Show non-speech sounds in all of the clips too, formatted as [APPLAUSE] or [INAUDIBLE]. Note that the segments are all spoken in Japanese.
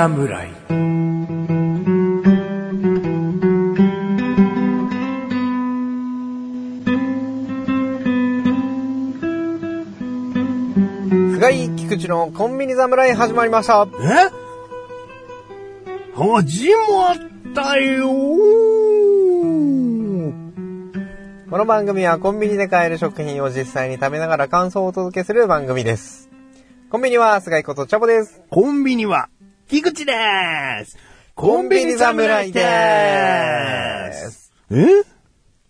侍菅井菊池のコンビニ侍始まりました。え？始まったよこの番組はコンビニで買える食品を実際に食べながら感想をお届けする番組です。コンビニは菅井ことチャボです。コンビニは、菊池ですコンビニ侍です。え？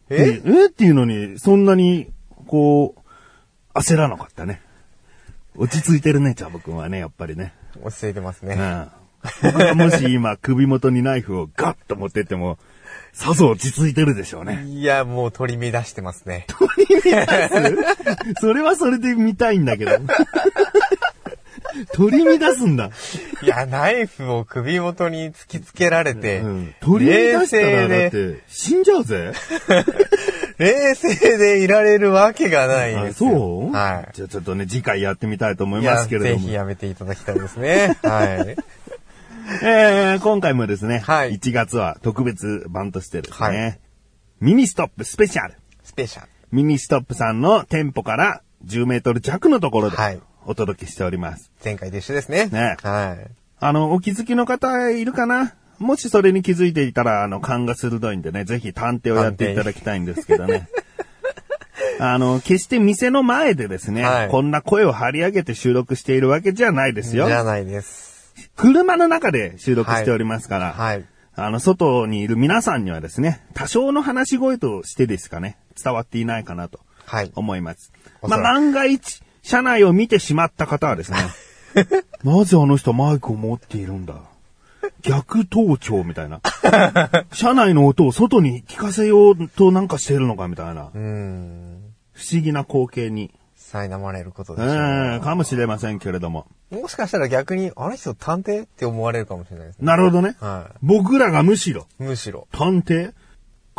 え？え？っていうのに、そんなに、こう、焦らなかったね。落ち着いてるね、チャボくんはね、やっぱりね。落ち着いてますね。うん。僕がもし今、首元にナイフをガッと持ってっても、さぞ落ち着いてるでしょうね。いや、もう取り乱してますね。[LAUGHS] それはそれで見たいんだけど。[LAUGHS] 取り乱すんだ。いや、ナイフを首元に突きつけられて、うん。取り乱したらだって死んじゃうぜ。[LAUGHS] 冷静でいられるわけがないあですよ。そう？はい。じゃあちょっとね、次回やってみたいと思いますけれども。ぜひやめていただきたいですね。[LAUGHS] はい。えー、今回もですね、はい1月は特別版としてですね、はいミニストップスペシャル。スペシャル。ミニストップさんの店舗から10メートル弱のところではいお届けしております。前回と一緒ですね。ねはい。あの、お気づきの方いるかな？もしそれに気づいていたら、あの、勘が鋭いんでね、ぜひ探偵をやっていただきたいんですけどね。[LAUGHS] あの、決して店の前でですね、はいこんな声を張り上げて収録しているわけじゃないですよ。じゃないです。車の中で収録しておりますから、はい。あの、外にいる皆さんにはですね、多少の話し声としてですかね、伝わっていないかなとはい。思います。まあ、おそらく万が一、車内を見てしまった方はですね、[LAUGHS] なぜあの人マイクを持っているんだ？逆盗聴みたいな。車内の音を外に聞かせようとなんかしてるのかみたいなう。ーん。不思議な光景に、苛まれることえでしょうね、ー、かもしれませんけれども。もしかしたら逆に、あの人探偵って思われるかもしれないですね。なるほどね。は僕らがむしろ、い。むしろ。探偵？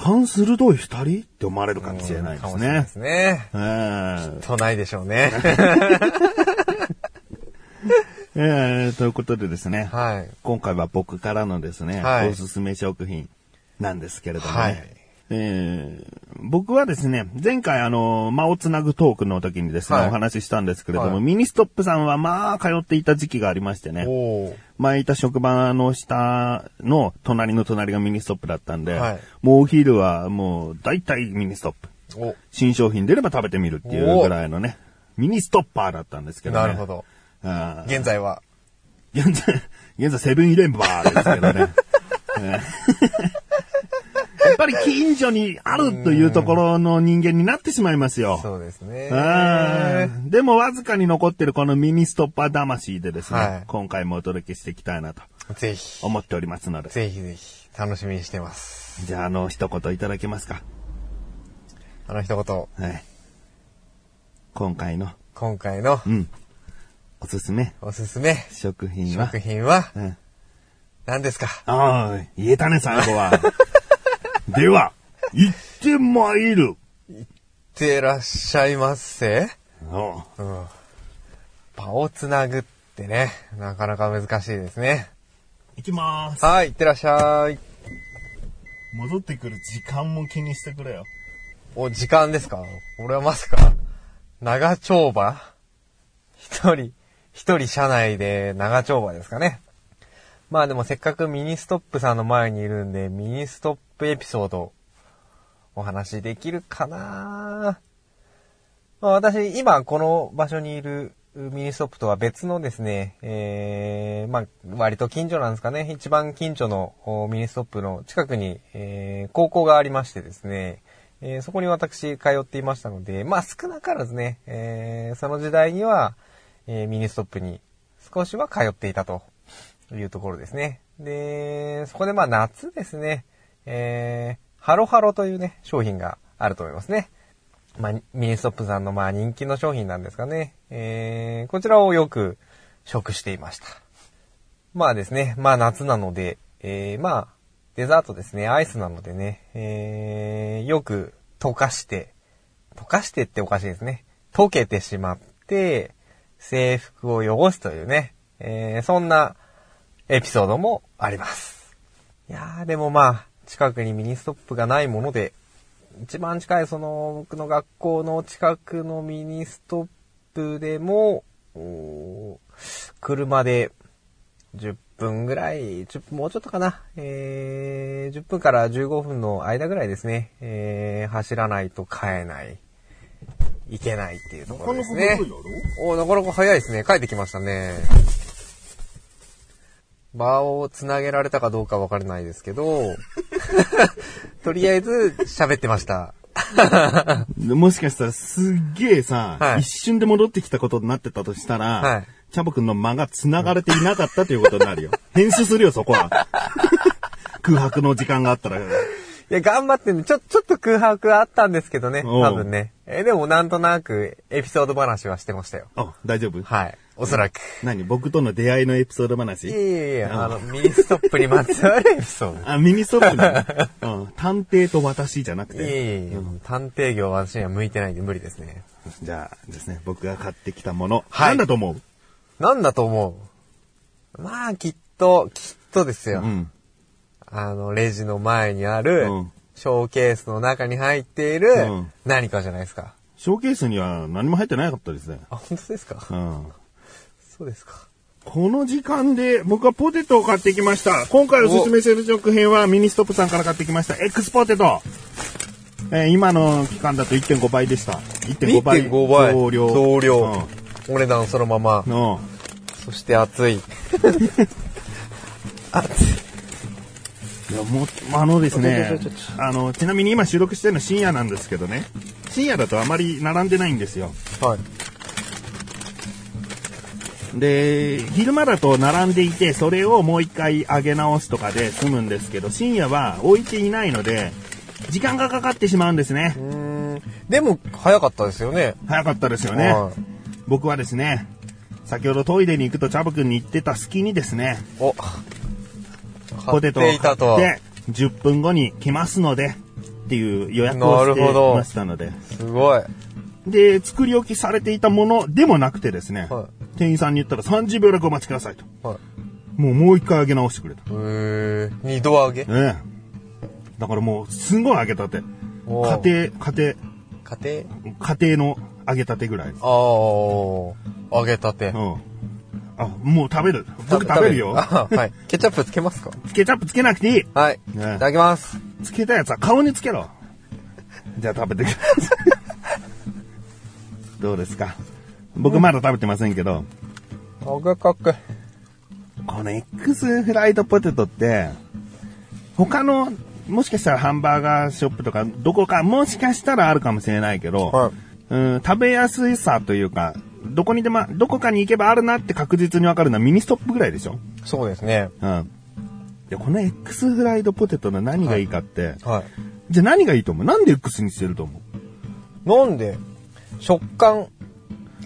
勘鋭い二人って思われるかもしれないですねかもしれないで。すね。えーとないでしょうね。[LAUGHS] えー、ということでですね、はい。今回は僕からのですね、はいおすすめ食品なんですけれどもね、はいえー僕はですね、前回あの、間をつなぐトークの時にですね、はいお話ししたんですけれども、はいミニストップさんはまあ通っていた時期がありましてね。前いた職場の下の隣の隣がミニストップだったんで、はいもうお昼はもう大体ミニストップ。お、新商品出れば食べてみるっていうぐらいのね、ミニストッパーだったんですけどね。なるほど。あー現在は、現在、現在セブンイレブンバーですけどね。[LAUGHS] えーやっぱり近所にあるというところの人間になってしまいますよ。そうですね。でもわずかに残ってるこのミニストッパー魂でですね、はい今回もお届けしていきたいなとぜひ、思っておりますので。ぜひぜひ、楽しみにしてます。じゃあ、あの、一言いただけますか？あの一言、はい。今回の、今回のうん、おすすめおすすめ食品は？食、品は？うん、何ですか？ああ、言えたね、最後は。[LAUGHS] では、行ってまいる。いってらっしゃいませ。おううん。場をつなぐってね、なかなか難しいですね。行きまーす。はい、いってらっしゃい。戻ってくる時間も気にしてくれよ。お、時間ですか？俺はまさか、長丁場？一人、一人車内で長丁場ですかね。まあでもせっかくミニストップさんの前にいるんで、ミニストップエピソード、お話できるかな？まあ私、今この場所にいるミニストップとは別のですね、えー、まあ割と近所なんですかね。一番近所のミニストップの近くに、えー高校がありましてですね、えーそこに私通っていましたので、まあ少なからずね、えーその時代には、えーミニストップに少しは通っていたとというところですね。で、そこでまあ夏ですね、えーハロハロというね、商品があると思いますね。まあ、ミニストップさんのまあ人気の商品なんですかね。えーこちらをよく食していました。まあですね、まあ夏なので、えーまあ、デザートですね、アイスなのでね、えーよく溶かして、溶かしてっておかしいですね。溶けてしまって、制服を汚すというね、えーそんなエピソードもあります。いやー、でもまあ、近くにミニストップがないもので、一番近いその僕の学校の近くのミニストップでも、車で10分ぐらい、10分もうちょっとかな。えー、10分から15分の間ぐらいですね。えー、走らないと買えない。いけないっていうところですね。おーなかなか早いですね。帰ってきましたね。場を繋げられたかどうかわからないですけど、[LAUGHS] とりあえず喋ってました。で [LAUGHS] もしかしたらすっげえさ、はい一瞬で戻ってきたことになってたとしたら、はいチャボくんの間が繋がれていなかったということになるよ。[LAUGHS] 編集するよ、そこは。空白の時間があったら。いや、頑張ってね、ちょ、ちょっと空白あったんですけどね、多分ね。え、でもなんとなくエピソード話はしてましたよ。あ、大丈夫？はい。おそらく。何？僕との出会いのエピソードいや話いやいや、あの、ミニストップにまつわるエピソード。[LAUGHS] あ、ミニストップなの、うん、探偵と私じゃなくいやいて。やいや、探偵業は私には向いてないんで無理ですね。じゃあですね、僕が買ってきたもの。はい何だと思う？なんだと思う？まあ、きっと、きっとですよ。うん。あの、レジの前にある、うんショーケースの中に入っている、うん何かじゃないですか。ショーケースには何も入ってなかったですね。あ、本当ですか？うん。そうですか。この時間で僕はポテトを買ってきました。今回おすすめする食品はミニストップさんから買ってきました。X ポテト。えー今の期間だと1.5倍でした。1.5倍。1.5倍。増量。増量。お値段そのままう。ん。のそして熱い。[LAUGHS] 熱い。いや、もう、あのですねあの、ちなみに今収録してるの深夜なんですけどね。深夜だとあまり並んでないんですよ。はい。で、昼間だと並んでいて、それをもう一回揚げ直すとかで済むんですけど、深夜は置いていないので、時間がかかってしまうんですね。でも、早かったですよね。早かったですよね。はい僕はですね、先ほどトイレに行くとチャボくんに言ってた隙にですね、お。ポテトを買買っていたと。って、10分後に来ますので、っていう予約をなしてましたので。すごい。で、作り置きされていたものでもなくてですね、は店員さんに言ったら30秒だけお待ちくださいと。はい。もうもう一回揚げ直してくれと。へー。二度揚げ？ええ。だからもう、すごい揚げたて。おー家庭、家家庭？庭、家庭の揚げたてぐらい。あー。揚げたてう。ん。あ、もう食べる。僕食べるよ。あはい。ケチャップつけますか？ケチャップつけなくていい。はい。いねただきます。つけたやつは顔につけろ。じゃあ食べてください。[LAUGHS] どうですか？僕まだ食べてませんけど、揚げかけ。この X フライドポテトって、他の、もしかしたらハンバーガーショップとか、どこか、もしかしたらあるかもしれないけど、はいうん、食べやすいさというか、どこにでも、どこかに行けばあるなって確実にわかるのはミニストップぐらいでしょそうですね。うん。で、この X フライドポテトの何がいいかって、はい。じゃあ何がいいと思う？なんで X にしてると思う？なんで、食感、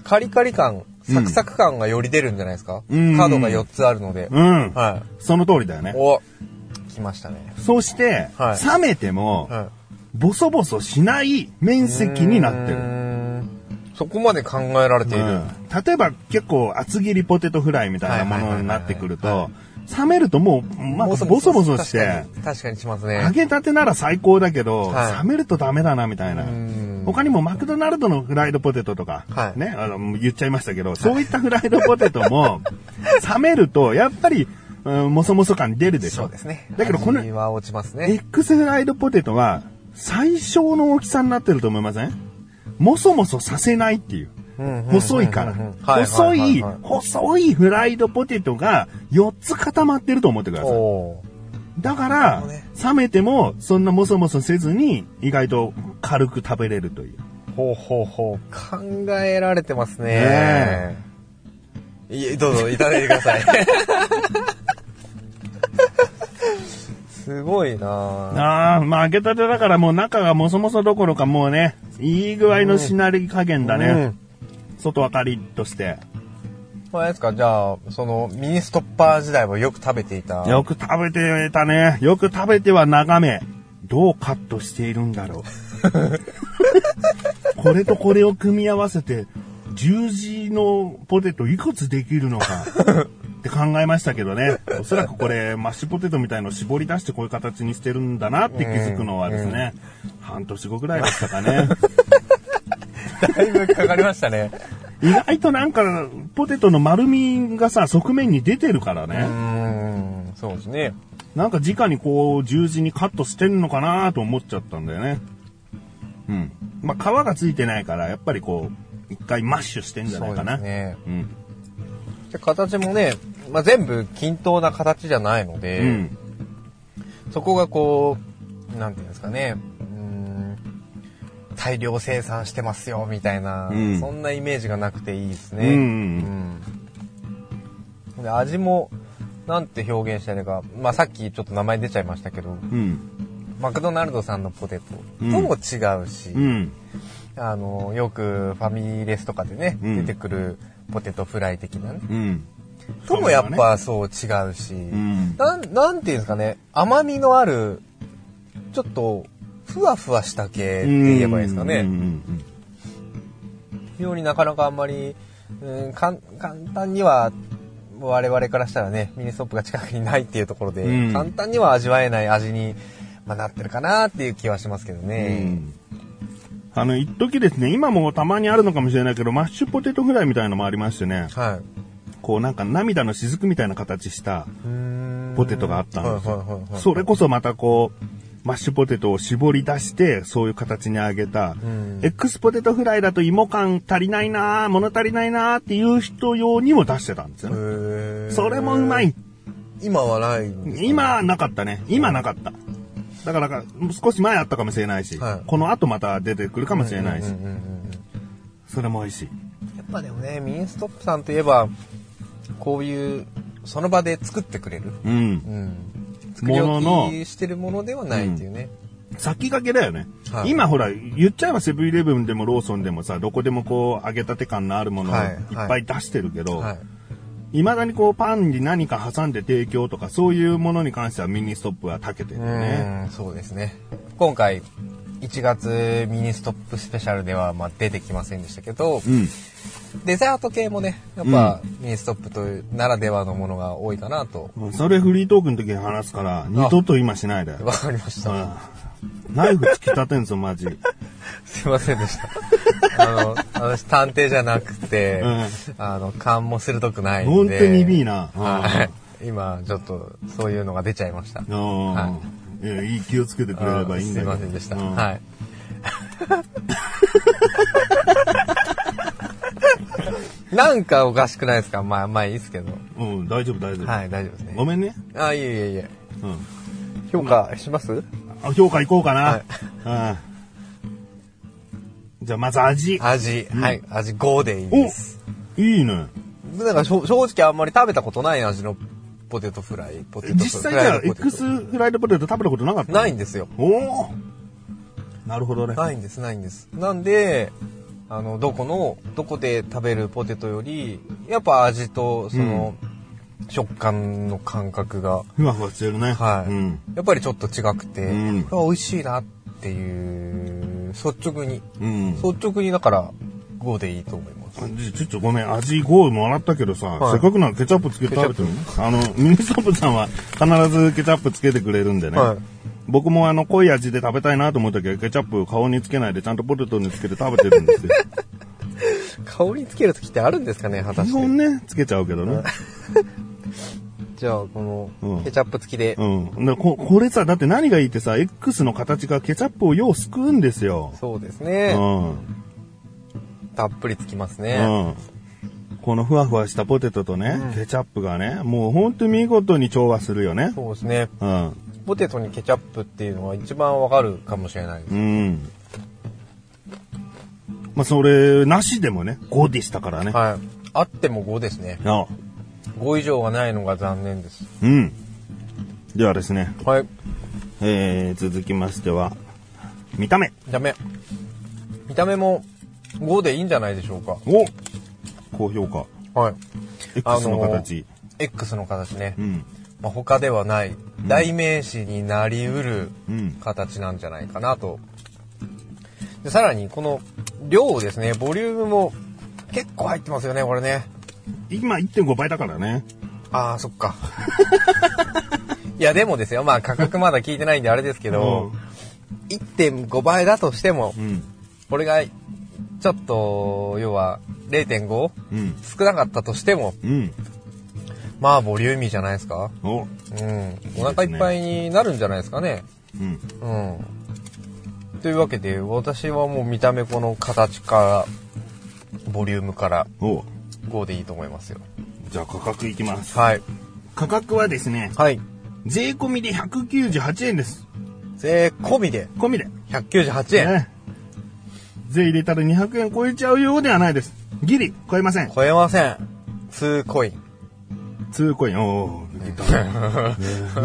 カリカリ感、サクサク感がより出るんじゃないですか、うん角が4つあるので。うん。はその通りだよねい。。お、来ましたね。そして、はい冷めても、はい。ボソボソしない面積になってる。そこまで考えられている。うん例えば結構厚切りポテトフライみたいなものになってくると、冷めるともう、まあ、ボソボソして、確かに確かにしますね。揚げたてなら最高だけど、はい冷めるとダメだなみたいなう。ん他にもマクドナルドのフライドポテトとか、はいね、あの、言っちゃいましたけど、そういったフライドポテトも、[LAUGHS] 冷めると、やっぱり、うん、もそもそ感出るでしょ。そうですね。だけどこの味は落ちますね。X フライドポテトは、最小の大きさになってると思いません？もそもそさせないっていう。細いから。細い、細いフライドポテトが4つ固まってると思ってください。だから、冷めてもそんなもそもそせずに意外と軽く食べれるという。ほうほうほう。考えられてますね。ねいえ、どうぞ、いただいてください。[LAUGHS] すごいなぁああ、まあ揚げたてだからもう中がもそもそどころかもうね、いい具合のしなり加減だね。うん外はカリッとして。これですか？じゃあ、その、ミニストッパー時代はよく食べていた。よく食べてたね。よく食べては眺め。どうカットしているんだろう。[LAUGHS] これとこれを組み合わせて、十字のポテトいくつできるのか。[LAUGHS] って考えましたけどね。おそらくこれ、マッシュポテトみたいのを絞り出してこういう形にしてるんだなって気づくのはですね、半年後ぐらいでしたかね。[LAUGHS] だいぶかかりましたね。意外となんか、ポテトの丸みがさ、側面に出てるからうね。ーん、そうですね。なんか直にこう、十字にカットしてんのかなと思っちゃったんだよね。うん。まあ、皮がついてないから、やっぱりこう、一回マッシュしてんじゃないかな。そうですね。うん。で形もね、まあ、全部均等な形じゃないので、うん。そこがこう、なんていうんですかね、大量生産してますよ、みたいな、うんそんなイメージがなくていいですね。うんうんで味も、なんて表現したらいいか、まあさっきちょっと名前出ちゃいましたけど、うん。マクドナルドさんのポテトうんとも違うし、うん。あの、よくファミレスとかでね、うん出てくるポテトフライ的なね、うん。ともやっぱそう違うし、うん。なん、なんていうんですかね、甘みのある、ちょっと、ふわふわした系って言えばいいですかね。うんうん非常になかなかあんまり、うん、かん簡単には、我々からしたらね、ミニストップが近くにないっていうところで、うん。簡単には味わえない味に、まあ、なってるかなっていう気はしますけどうね。ん。あの、一時ですね、今もたまにあるのかもしれないけど、マッシュポテトフライみたいのもありましてね、はい。こうなんか涙の雫みたいな形したポテトがあったんですよ。それこそまたこう、マッシュポテトを絞り出して、そういう形に揚げた、ん X ポテトフライだと芋感足りないなぁ、物足りないなぁっていう人用にも出してたんですよね。それもうまい。今はないんですか？ね今なかったね。今なかった。だからか、少し前あったかもしれないし、はいこの後また出てくるかもしれないし、それも美味しい。やっぱでもね、ミニストップさんといえば、こういう、その場で作ってくれる。うん。うん。もののしてるものではないっていうね。先駆けだよね。はい今ほら、言っちゃえばセブンイレブンでもローソンでもさ、どこでもこう、揚げたて感のあるものをはいいっぱい出してるけど、はい。未だにこう、パンに何か挟んで提供とか、そういうものに関してはミニストップは長けてるよね。うん、そうですね。今回、1月ミニストップスペシャルではまあ出てきませんでしたけど、うん。デザート系もね、やっぱミニストップというならではのものが多いかなと。それフリートークの時に話すから、二度と今しないで。わかりました。うんナイフ突き立てんぞ、マジ。[LAUGHS] すいませんでした。あの、私探偵じゃなくて、うんあの、勘も鋭くないん本で。当に鈍いな。はい。今、ちょっと、そういうのが出ちゃいました。うん。はいや、いい気をつけてくれればいいんだけど。すいませんでした。うんはい。[LAUGHS] なんかおかしくないですか？まあ、まあいいですけど。うん、大丈夫、大丈夫。はい、大丈夫ですね。ごめんね。あ、いえいえいえ。うん。評価します？あ評価いこうかな。はいうん。じゃあ、まず味。味、はい、味5でいいです。いいね。なんか正直あんまり食べたことない味のポテトフライ。ポテトフ実際じゃあ、X フライドポテト食べたことなかった？ないんですよ。おおなるほどね。ないんです、ないんです。なんで、あの、どこの、どこで食べるポテトより、やっぱ味と、その、食感の感覚が、ふわふわしてるね。はい、うん。やっぱりちょっと違くて、うんあ美味しいなっていう、率直に、うん。率直にだから、5でいいと思います。じちょっとごめん、味5もらったけどさ、はいせっかくならケチャップつけて食べてみるあの、ミニストップさんは必ずケチャップつけてくれるんでね。はい僕もあの、濃い味で食べたいなと思ったけど、ケチャップ顔につけないでちゃんとポテトにつけて食べてるんですよ。[LAUGHS] 香りつけるときってあるんですかね、果た基して。本ね、つけちゃうけどね。[LAUGHS] じゃあ、こうんの、ケチャップ付きで、うん。だここれさ、だって何がいいってさ、X の形がケチャップをようすくうんですよ。そうですうね。ん。たっぷりつきますね。うん。このふわふわしたポテトとね、ケチャップがね、もうほんと見事に調和するよね。そうですね。うん。ポテトにケチャップっていうのは一番わかるかもしれないです。うん。まあ、それ、なしでもね、5でしたからね。はい。あっても5ですね。あ5以上がないのが残念です。うん。ではですね、はい。えー、続きましては、見た目。ダメ。見た目も5でいいんじゃないでしょうか。お高評価。はい。X の形。X の形ね。うん。まあ、他ではない代名詞になりうるうん。形なんじゃないかなと。でさらにこの量ですね、ボリュームも結構入ってますよね、これね。今1.5倍だからね。ああ、そっか。[LAUGHS] いや、でもですよ。まあ、価格まだ聞いてないんであれですけど、1.5倍だとしても、うん。これが、ちょっと、要は、0.5? うん。少なかったとしても、うん。まあ、ボリューミーじゃないですか？お。うん。お腹いっぱいになるんじゃないですかね？うん。うん。というわけで、私はもう見た目この形から、ボリュームからお。5でいいと思いますよ。じゃあ価格いきます。はい。価格はですね、はい。税込みで198円です。税込みで？込みで。198円。ね。税入れたら200円超えちゃうようではないです。ギリ超えません。超えません。2コイン。2コイン。おー、抜けたね。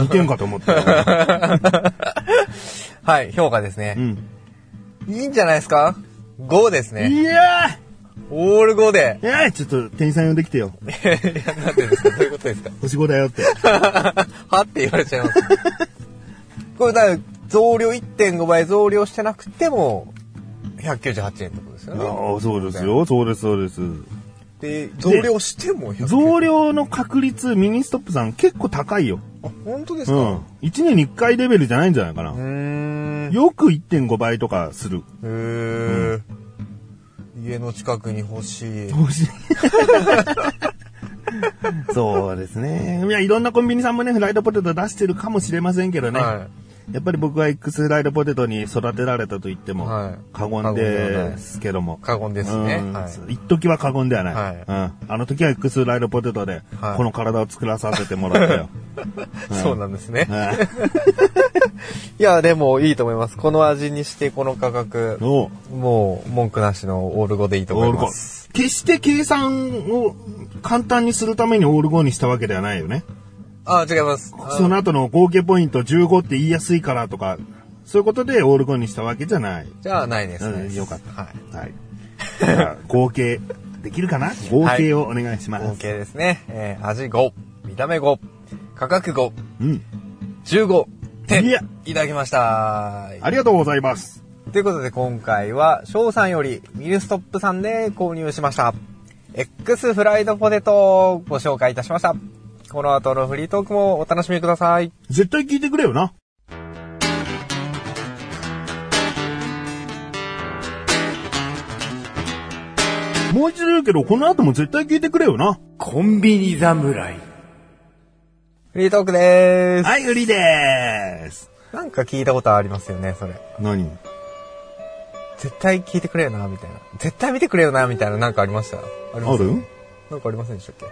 2点かと思った。[LAUGHS] はい、評価ですねう。ん。いいんじゃないですか ?5 ですね。いやオール5で。ーいやーちょっと店員さん呼んできてよ。[LAUGHS] いや、なんでですか？どういうことですか？星5だよって。[LAUGHS] はって言われちゃいます。これだ増量1.5倍増量してなくても、198円ってことですよね。ああ、そうですよ。そうです、そうです。で、増量しても198円。増量の確率、ミニストップさん結構高いよ。あ、本当ですか？うん。1年に1回レベルじゃないんじゃないかな。よく1.5倍とかする。へー家の近くに欲しい。欲しい。[LAUGHS] そうですね。いや、いろんなコンビニさんもね、フライドポテト出してるかもしれませんけどね。はやっぱり僕は X フライドポテトに育てられたと言っても、はい過言ですけども。過言ですね一時は過言ではない。はいうん。あの時は X フライドポテトで、はいこの体を作らさせてもらったよ。い。[LAUGHS] そうなんですね。はい [LAUGHS] いや、でもいいと思います。この味にしてこの価格、もう文句なしのオール5でいいと思います。決して計算を簡単にするためにオール5にしたわけではないよね。あ、違います。あその後の合計ポイント15って言いやすいからとか、そういうことでオール5にしたわけじゃない。じゃあないですね。うんよかったはい。はい。じゃあ合計できるかな？合計をお願いします。合計ですね。えー味5、見た目5、価格5、うん。15点。いただきました。ありがとうございます。ということで今回は翔さんよりミルストップさんで購入しました。X フライドポテトをご紹介いたしました。この後のフリートークもお楽しみください。絶対聞いてくれよな。もう一度言うけど、この後も絶対聞いてくれよな。コンビニ侍。フリートークでーす。はい、売りでーす。なんか聞いたことありますよね、それ。何？絶対聞いてくれよな、みたいな。絶対見てくれよな、みたいななんかありました？あります？ある？なんかありませんでしたっ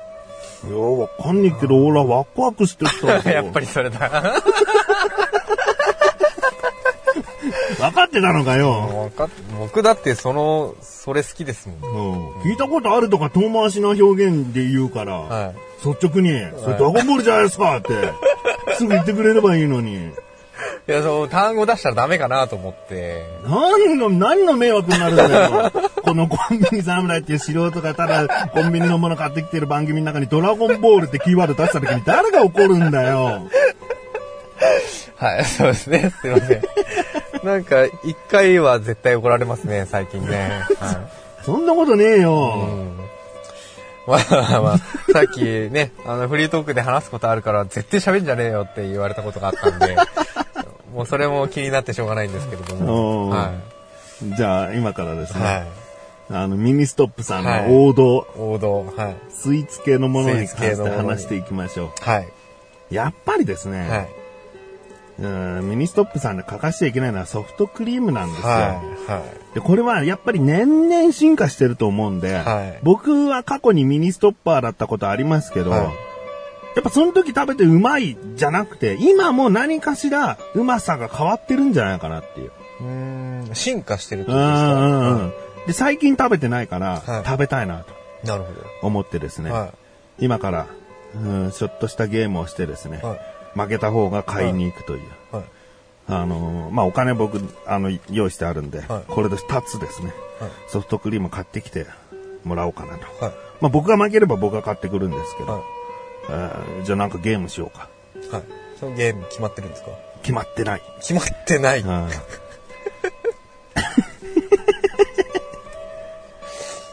いや、わかんねえけど、俺はワクワクしてたけ [LAUGHS] やっぱりそれだ。[LAUGHS] 分かってたのかよ。わかっ僕だってその、それ好きですもん。うん。聞いたことあるとか遠回しな表現で言うから、はい。率直に、それドラゴンボールじゃないですかって、すぐ言ってくれればいいのに。いや、そう、単語出したらダメかなと思って。何の、何の迷惑になるんだよ。[LAUGHS] このコンビニ侍っていう素人がただコンビニのもの買ってきてる番組の中にドラゴンボールってキーワード出した時に誰が怒るんだよ。はい、そうですね。すいません。なんか、一回は絶対怒られますね、最近ね。はそんなことねえよ。まあまあ、さっきね、あの、フリートークで話すことあるから、絶対喋んじゃねえよって言われたことがあったんで、もうそれも気になってしょうがないんですけれども。うんはじゃあ今からですい。ね、はい。あのミニストップさんはいの王道、王道。はい。スイーツ系のものに関して話していきましょはい。う。やっぱりですね、はい。うんミニストップさんで欠かしちゃいけないのはソフトクリームなんですよ。はい。はい。で、これはやっぱり年々進化してると思うんで、はい僕は過去にミニストッパーだったことありますけど、はいやっぱその時食べてうまいじゃなくて、今も何かしらうまさが変わってるんじゃないかなっていう。うーん、進化してるってうことですか？んうんうんで、最近食べてないから、はい食べたいなとなるほ思ってですね、ど。は今から、うん、ちょっとしたゲームをしてですね、い。はい。負けた方が買いに行くという。はい。あのーまあ、お金僕、あの、用意してあるんで、はいこれで2つですね、はいソフトクリーム買ってきてもらおうかなと。はい。まあ、僕が負ければ僕が買ってくるんですけど、はえーじゃあなんかゲームしようか。い。はい。そのゲーム決まってるんですか？決まってない。決まってない。うん [LAUGHS]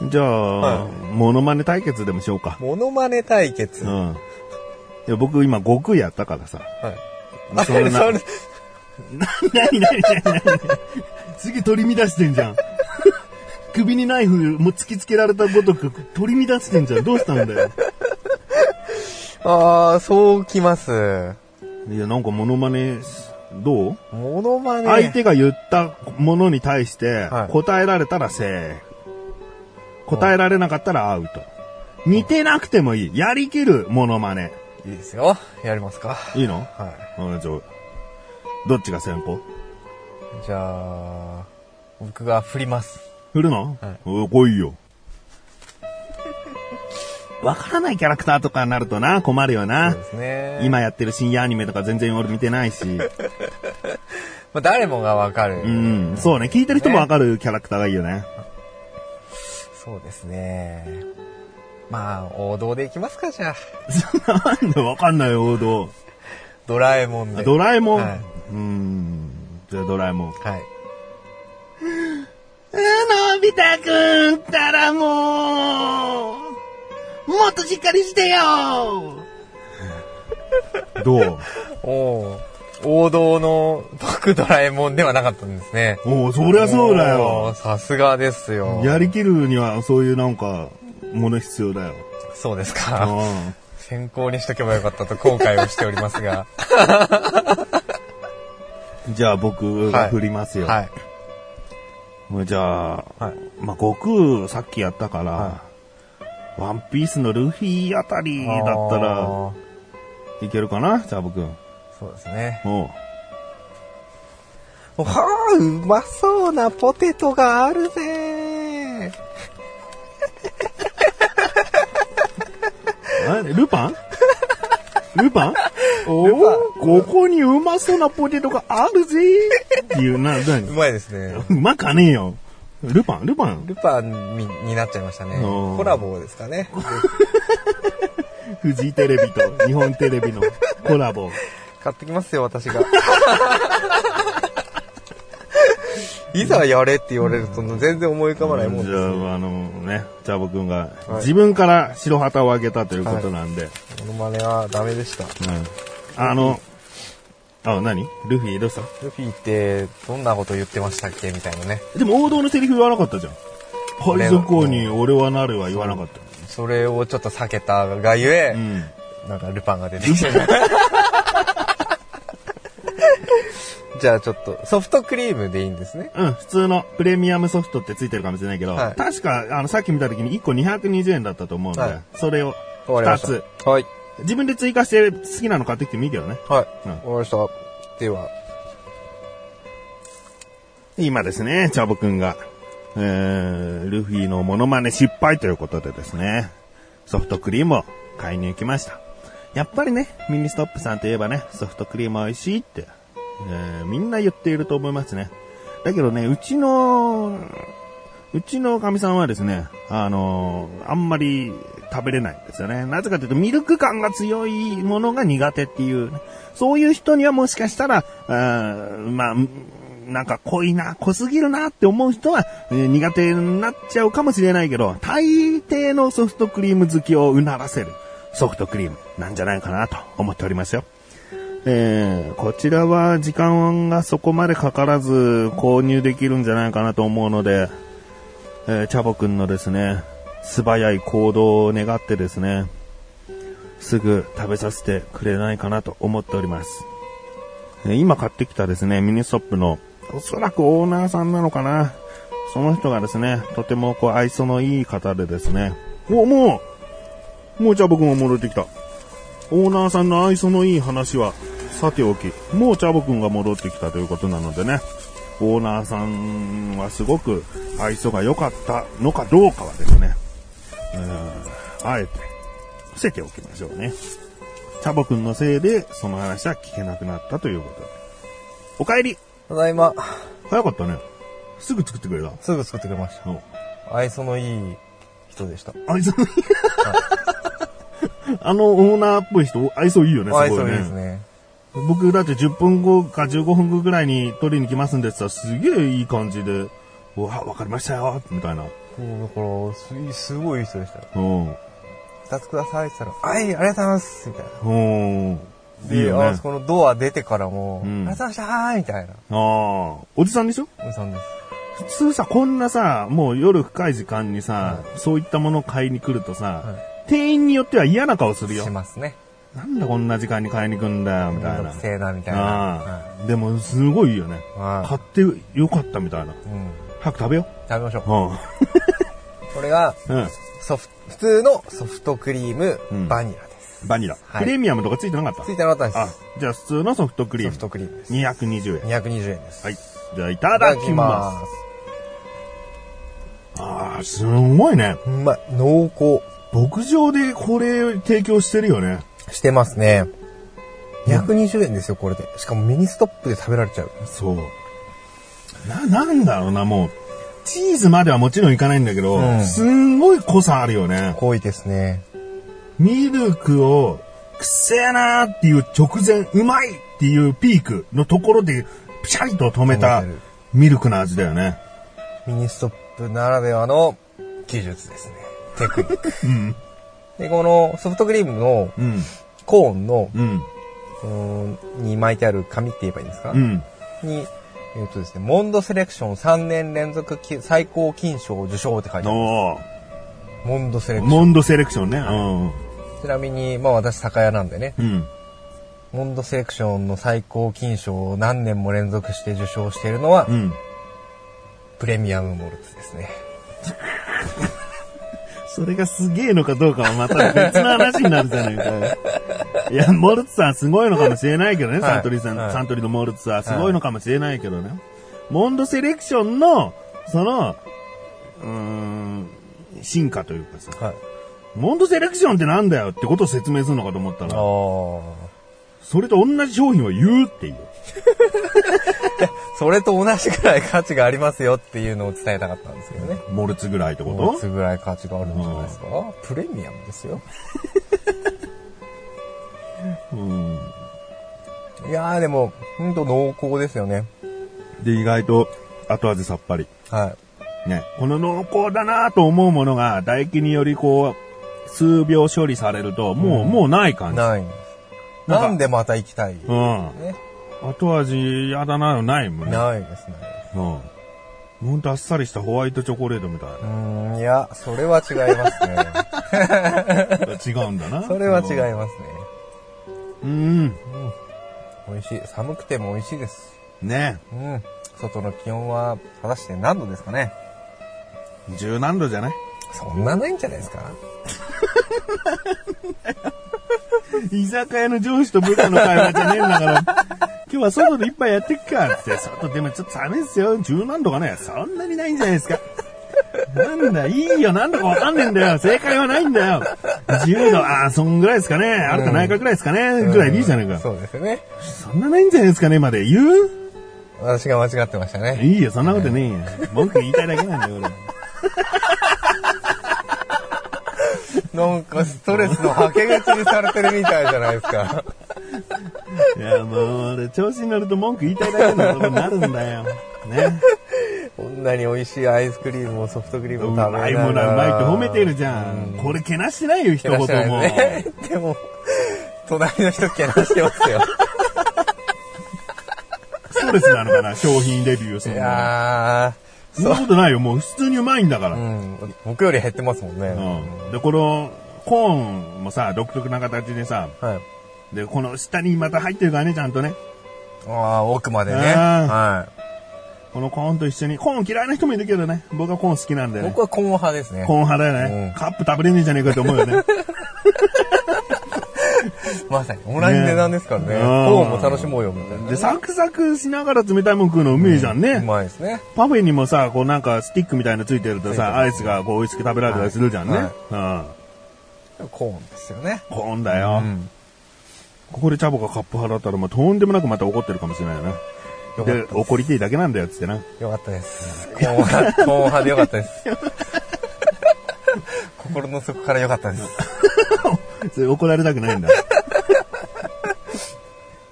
じゃあ、はいモノマネ対決でもしようか。モノマネ対決。うん。いや僕今悟空やったからさ。はい。そんなそれなに [LAUGHS] なになになにすげえ取り乱してんじゃん。首にナイフも突きつけられたごとく取り乱してんじゃん。どうしたんだよ。ああ、そうきます。いや、なんかモノマネ、どう？モノマネ。相手が言ったものに対してはい答えられたらセーフ。答えられなかったらアウト。似てなくてもいい。やりきるモノマネ。いいですよ。やりますか。いいの？はうんじゃあどっちが先行い。じゃあ、僕が振ります。振るの、はいお来いよ。わからないキャラクターとかになるとな、困るよそうなで。すね。今やってる深夜アニメとか全然俺見てないし。[LAUGHS] まあ、誰もがわかる。うん。そうね。聞いてる人もわかるキャラクターがいいよね。そうですね。まあ、王道でいきますか、じゃあ。[LAUGHS] なんでわかんないよ、王道。ドラえもんで。ドラえもん？はい。うん。じゃあドラえもん。はい。のび太くんったらもう、もっとしっかりしてよどう？[LAUGHS] おー王道の僕ドラえもんではなかったんですね。おお、そりゃそうだおよー。さすがですよ。やりきるにはそういうなんか、もの必要だよ。そうですうか。ん。先行にしとけばよかったと後悔をしておりますが。[LAUGHS] じゃあ僕が振りますよ。はい。もうじゃあ、はい。まあ、悟空さっきやったから、はワンピースのルフィあたりだったらいけるかなチャボくん。そうですね。おうはあ、うまそうなポテトがあるぜ [LAUGHS] ルパン？ルパン？[LAUGHS] おルパおここにうまそうなポテトがあるぜっていう、な、なうまいですね。[LAUGHS] うまかねえよ。ルパン？ルパン？ルパンにになっちゃいましたね。コラボですかね。[LAUGHS] フジテレビと日本テレビのコラボ。買ってきますよ、私が。[LAUGHS] いざやれって言われると全然思い浮かばないもんですじゃあ、あのね、チャボくんがはい自分から白旗を上げたということなんで、モノマネはダメでした。うんあの、あ、何？ルフィどうした？ルフィってどんなこと言ってましたっけ？みたいなね。でも王道のセリフ言わなかったじゃん。海賊王に俺はなるは言わなかった。それをちょっと避けたがゆえ、うん。なんかルパンが出てきてる。[LAUGHS] じゃあちょっと、ソフトクリームでいいんですね。うん、普通のプレミアムソフトってついてるかもしれないけど、はい確か、あの、さっき見た時に1個220円だったと思うんで、はいそれを2わかりました。つ。はい。自分で追加して好きなの買ってきてもいいけどね。はい。うんわかりました。では、今ですね、チャボくんが、えー、ルフィのモノマネ失敗ということでですね、ソフトクリームを買いに行きました。やっぱりね、ミニストップさんといえばね、ソフトクリーム美味しいって、えーみんな言っていると思いますね。だけどね、うちの、うちのかみさんはですね、あのーあんまり食べれないんですよね。なぜかというと、ミルク感が強いものが苦手っていう、そういう人にはもしかしたら、あまあ、なんか濃いな、濃すぎるなって思う人は、えー苦手になっちゃうかもしれないけど、大抵のソフトクリーム好きをうならせるソフトクリームなんじゃないかなと思っておりますよ。えーこちらは時間がそこまでかからず購入できるんじゃないかなと思うので、えーチャボくんのですね、素早い行動を願ってですね、すぐ食べさせてくれないかなと思っております。え今買ってきたですね、ミニストップの、おそらくオーナーさんなのかな。その人がですね、とてもこう愛想のいい方でですね、お、もう、もうチャボくんが戻ってきた。オーナーさんの愛想のいい話はさておき、もうチャボくんが戻ってきたということなのでね、オーナーさんはすごく愛想が良かったのかどうかはですね、えーあえて伏せておきましょうね。チャボくんのせいでその話は聞けなくなったということで。お帰りただいま、早かったね。すぐ作ってくれた。すぐ作ってくれました。うん愛想のいい人でした。愛想のいい。[LAUGHS] あのオーナーっぽい人、愛想いいよね、すごいね。愛想いいですね。僕だって10分後か15分後ぐらいに取りに来ますんでさ、すげえいい感じで、うわ、わかりましたよ、みたいな。そう、だから、すすごいいい人でしたよ。うん。二つくださいって言ったら、はい、ありがとうございますみたいな。おー。いいで、よね。あそこのドア出てからも、うんありがとうございましたみたいな。ああ。おじさんでしょ？おじさんです。普通さ、こんなさ、もう夜深い時間にさ、そういったものを買いに来るとさ、は店員によっては嫌な顔するよし。ますね。なんだこんな時間に買いに来るんだよ、みたいな。せえな、みたいな。あはあ。でも、すごいよね。いはい買ってよかったみたいな。うん。早く食べよ食べましょう。う。[LAUGHS] これが、うん。普通のソフトクリーム、うんバニラです。バニラ。はいプレミアムとかついてなかった？ついてなかったあです。、じゃあ普通のソフトクリーム。ソフトクリームです。220円。220円です。はい。じゃあいただきます。ああ、すごいね。す。うまい。濃厚。牧場でこれ提供してるよね。してますね。220円ですよ、これで。しかもミニストップで食べられちゃう。そう。な、なんだろうな、もう。チーズまではもちろんいかないんだけど、うんすんごい濃さあるよね。濃いですね。ミルクを、くせえなーっていう直前、うまいっていうピークのところで、ピシャリと止めた止めてるミルクの味だよね。ミニストップならではの技術ですね。テクニック。[LAUGHS] うん。で、このソフトクリームのうん。コーンの、うん。に巻いてある紙って言えばいいんですか、うん。に、えっ、とですね、モンドセレクション3年連続き最高金賞受賞って書いてある。おーモンドセレクション。モンドセレクションね。うん。ちなみに、まあ私酒屋なんでね、うん。モンドセレクションの最高金賞を何年も連続して受賞しているのは、うん。プレミアムモルツですね。[LAUGHS] それがすげえのかどうかはまた別の話になるじゃないか。いや、モルツさんすごいのかもしれないけどね、はいサントリーさん、はいサントリーのモルツはすごいのかもしれないけどね。モンドセレクションの、その、うーん、進化というかさ、はい。モンドセレクションってなんだよってことを説明するのかと思ったあら、あ。それと同じ商品を言うっていう。[LAUGHS] それと同じくらい価値がありますよっていうのを伝えたかったんですけどね。モルツぐらいってこもうとつぐらい価値があるんじゃないですか？プレミアムですよ。[LAUGHS] うん。いやーでも、ほんと濃厚ですよね。で、意外と後味さっぱり。はい。ね、この濃厚だなと思うものが唾液によりこう、数秒処理されると、もう、うんもうない感じ。ないんです。なんでまた行きたい、ね。うん。後味嫌だなのないもんね。ないですね。うん。ほんとあっさりしたホワイトチョコレートみたいうーん、いや、それは違いますね。な。違うんだな。それは違いい。ますね。うん。美味しい。寒くても美味しいです。ねうん。外の気温は、果たして何度ですかね十何度じゃない？そんなないんじゃないですか？[LAUGHS] 居酒屋の上司と部下の会話じゃねえんだから、今日は外で一杯やってっかって、外でもちょっと寒いですよ。十何度かね。そんなにないんじゃないですか。なんだ、いいよ、何度かわかんねえんだよ。正解はないんだよ。10度、ああ、そんぐらいですかね。あるかないかぐらいですかね。ぐらいでいいじゃないか。そうですよね。そんなないんじゃないですかね、まで言う？私が間違ってましたね。いいよ、そんなことねえよ。文句言いたいだけなんだよ、俺。なんかストレスのはけ口にされてるみたいじゃないですか。いや、もう、俺、調子に乗ると文句言いたいだけのことになるんだよ。ね。こんなに美味しいアイスクリームをソフトクリーム食べながらまいものはうまいって褒めてるじゃん。これけなしてないよ、一言も。ね。でも、隣の人けなしてますよ。ストレスなのかな、商品レビューすいるの。やー、そんなことないよ、もう普通にうまいんだから。うん。僕より減ってますもんね。うん。で、この、コーンもさ、独特な形でさ、はい。で、この下にまた入ってるからね、ちゃんとね。ああ、奥までね。うんはこのコーンと一緒に、コーン嫌いな人もいるけどね、僕はコーン好きなんでい。ね。僕はコーン派ですね。コーン派だよね。うんカップ食べれねえじゃねえかと思うよね。[LAUGHS] まさに。同じ値段ですからね。ねコーンも楽しもうよ、みたいな。で、サクサクしながら冷たいもん食うのうめえじゃんね。うまいですね。パフェにもさ、こうなんかスティックみたいなのついてるとさ、るアイスがこう美味しく食べられたりするじゃんね。はいうん。コーンですよね。コーンだよ。うん。ここでチャボがカップ派だったら、もうとんでもなくまた怒ってるかもしれないよね。で怒りていだけなんだよ、つってな。よかったです。コーン派、コーン派でよかったです。[LAUGHS] 心の底からよかったです。怒られたくないんだ。[LAUGHS]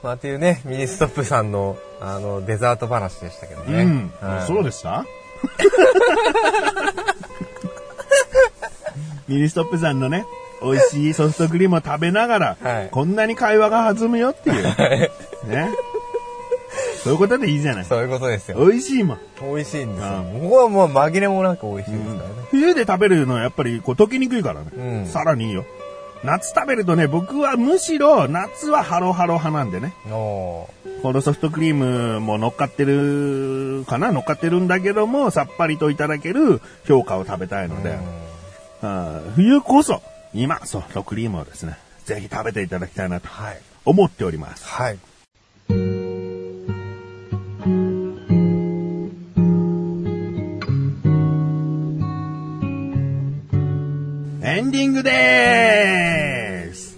まあ、っていうね、ミニストップさんの、あの、デザート話でしたけどね。うん。はいそうでした？[LAUGHS] ミニストップさんのね、美味しいソフトクリームを食べながら、はいこんなに会話が弾むよっていう。[LAUGHS] ね。そういうことでいいじゃない。そういうことですよ。美味しいもん。美味しいんですよう。ここはもう紛れもなく美味しいですからね。冬で食べるのはやっぱりこう溶けにくいからね。うんさらにいいよ。夏食べるとね、僕はむしろ夏はハロハロ派なんでね。おこのソフトクリームも乗っかってるかな？乗っかってるんだけども、さっぱりといただける評価を食べたいので、冬こそ、今、ソフトクリームをですね、ぜひ食べていただきたいなとはい。思っております。はい。エンディングでーす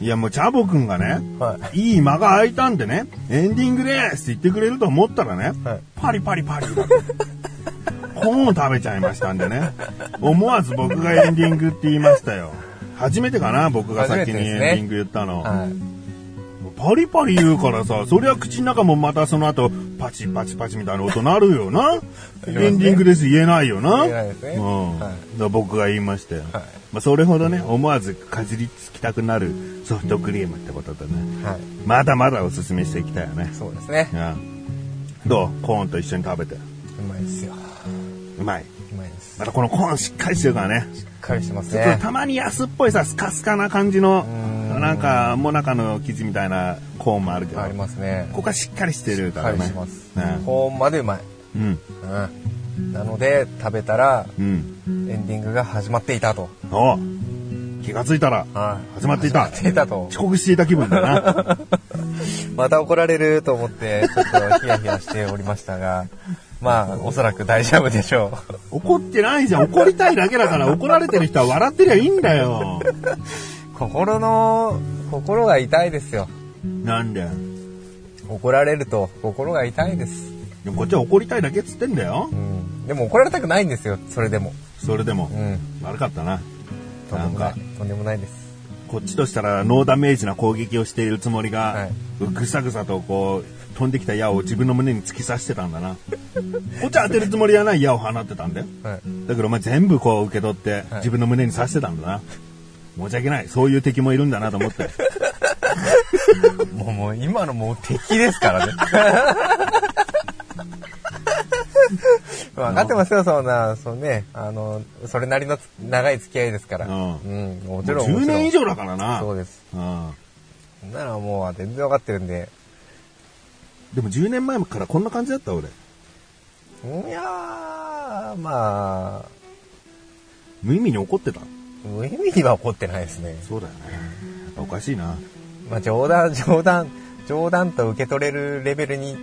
いや、もうチャボくんがね、はい。いい間が空いたんでね、エンディングでーすって言ってくれると思ったらね、はいパリパリパリ。コーンを食べちゃいましたんでね。思わず僕がエンディングって言いましたよ。初めてかな僕が先にエンディング言ったの。はい。パリパリ言うからさ、そりゃ口の中もまたその後、パチパチパチみたいな音鳴るよな。エンディングです言えないよな。ねうん。はい僕が言いましたよ。はいまあそれほどね、思わずかじりつきたくなるソフトクリームってことでね。はい。まだまだおすすめしていきたいよね。そうですね。うん。どう？コーンと一緒に食べて。うまいですよ。うまい。うまいです。またこのコーンしっかりしてるからね。しっかりしてますね。たまに安っぽいさ、スカスカな感じのう、んなんか、もなかの生地みたいなコーンもあるけど。ありますね。ここはしっかりしてるしっからね。かりしてます。ねほんまでうまい。うん。うん。なので、食べたら、うん。エンディングが始まっていたと。お気がついたら、はい。始まっていた始まっていたと。遅刻していた気分だな。[LAUGHS] また怒られると思って、ちょっとヒヤヒヤしておりましたが、まあ、おそらく大丈夫でしょ怒ってないじゃん。怒りたいだけだから、怒られてる人は笑ってりゃいいんだよ。う。心の、心が痛いですよ。なんで？怒られると心が痛いです。でもこっちは怒りたいだけっつってんだよう。ん。でも怒られたくないんですよ、それでも。それでもう。ん。悪かったな。とんでもない。とんでもないです。こっちとしたらノーダメージな攻撃をしているつもりが、はいぐさぐさとこう、飛んできた矢を自分の胸に突き刺してたんだな。[LAUGHS] こっちは当てるつもりはない矢を放ってたんだよ。はい。だけどお前全部こう受け取って、はい自分の胸に刺してたんだな。申し訳ない。そういう敵もいるんだなと思って。[LAUGHS] もう、もう、今のもう敵ですからね。[LAUGHS] 分かってますよ、そんな、そうね、あの、それなりのつ長い付き合いですから。うんうん、もちろん。10年以上。上だからな。そうです。うん。なのはもう全然分かってるんで。でも10年前からこんな感じだった俺。いやー、まあ、無意味に怒ってた？無意味には怒ってないですね。そうだよね。おかしいな。まあ冗談、冗談、冗談と受け取れるレベルに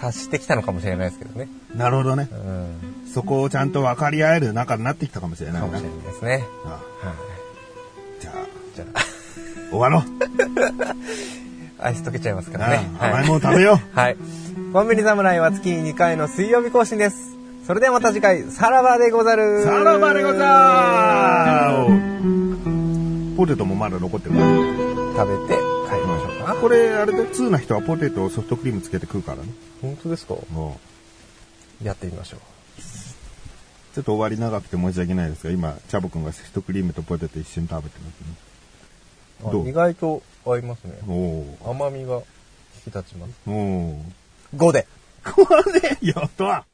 達してきたのかもしれないですけどね。なるほどねう。ん。そこをちゃんと分かり合える仲になってきたかもしれないな。かもしれないですね。あはい。じゃあ、じゃあ、終わろう。[LAUGHS] アイス溶けちゃいますからね。ああ甘いもの食べよう。[LAUGHS] はい。コンビニ侍は月に2回の水曜日更新です。それではまた次回、さらばでござる。さらばでござーポテトもまだ残ってるから。食べて帰りましょうか。これ、あれで、通な人はポテトをソフトクリームつけて食うからね。本当ですか？もやってみましょう。うちょっと終わり長くて申し訳ないですが、今、チャボくんがソフトクリームとポテト一緒に食べてますどう？あ意外と合いますね。甘みが引き立ちます。おお5で。これ、[LAUGHS] やった